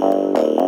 Bye.